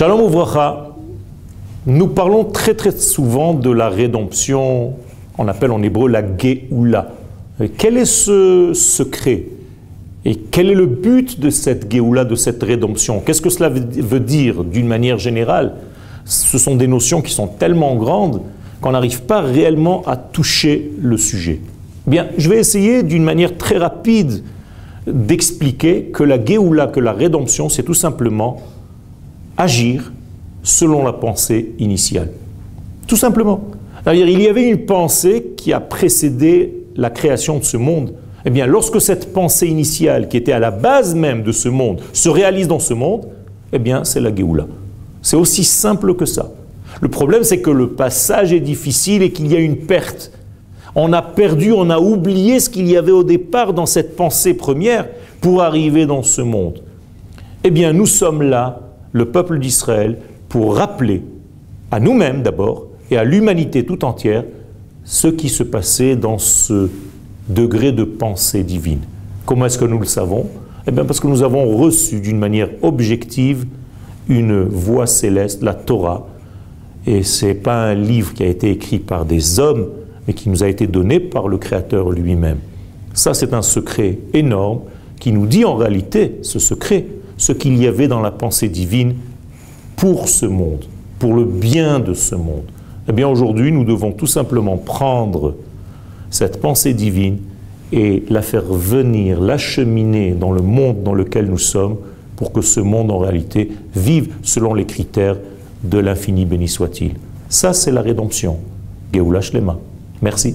Shalom Ouvracha, nous parlons très très souvent de la rédemption, on appelle en hébreu la Géoula. Quel est ce secret Et quel est le but de cette Géoula, de cette rédemption? Qu'est-ce que cela veut dire d'une manière générale? Ce sont des notions qui sont tellement grandes qu'on n'arrive pas réellement à toucher le sujet. Bien, je vais essayer d'une manière très rapide d'expliquer que la Géoula, que la rédemption, c'est tout simplement agir selon la pensée initiale. Tout simplement. C'est-à-dire, il y avait une pensée qui a précédé la création de ce monde. Eh bien, lorsque cette pensée initiale, qui était à la base même de ce monde, se réalise dans ce monde, eh bien, c'est la Géoula. C'est aussi simple que ça. Le problème, c'est que le passage est difficile et qu'il y a une perte. On a perdu, on a oublié ce qu'il y avait au départ dans cette pensée première pour arriver dans ce monde. Eh bien, nous sommes là le peuple d'Israël pour rappeler à nous-mêmes d'abord et à l'humanité tout entière ce qui se passait dans ce degré de pensée divine. Comment est-ce que nous le savons? Eh bien parce que nous avons reçu d'une manière objective une voix céleste, la Torah, et ce n'est pas un livre qui a été écrit par des hommes, mais qui nous a été donné par le Créateur lui-même. Ça, c'est un secret énorme qui nous dit en réalité, ce secret, ce qu'il y avait dans la pensée divine pour ce monde, pour le bien de ce monde. Eh bien aujourd'hui, nous devons tout simplement prendre cette pensée divine et la faire venir, l'acheminer dans le monde dans lequel nous sommes, pour que ce monde en réalité vive selon les critères de l'infini béni soit-il. Ça, c'est la rédemption. Geoula Shlema. Merci.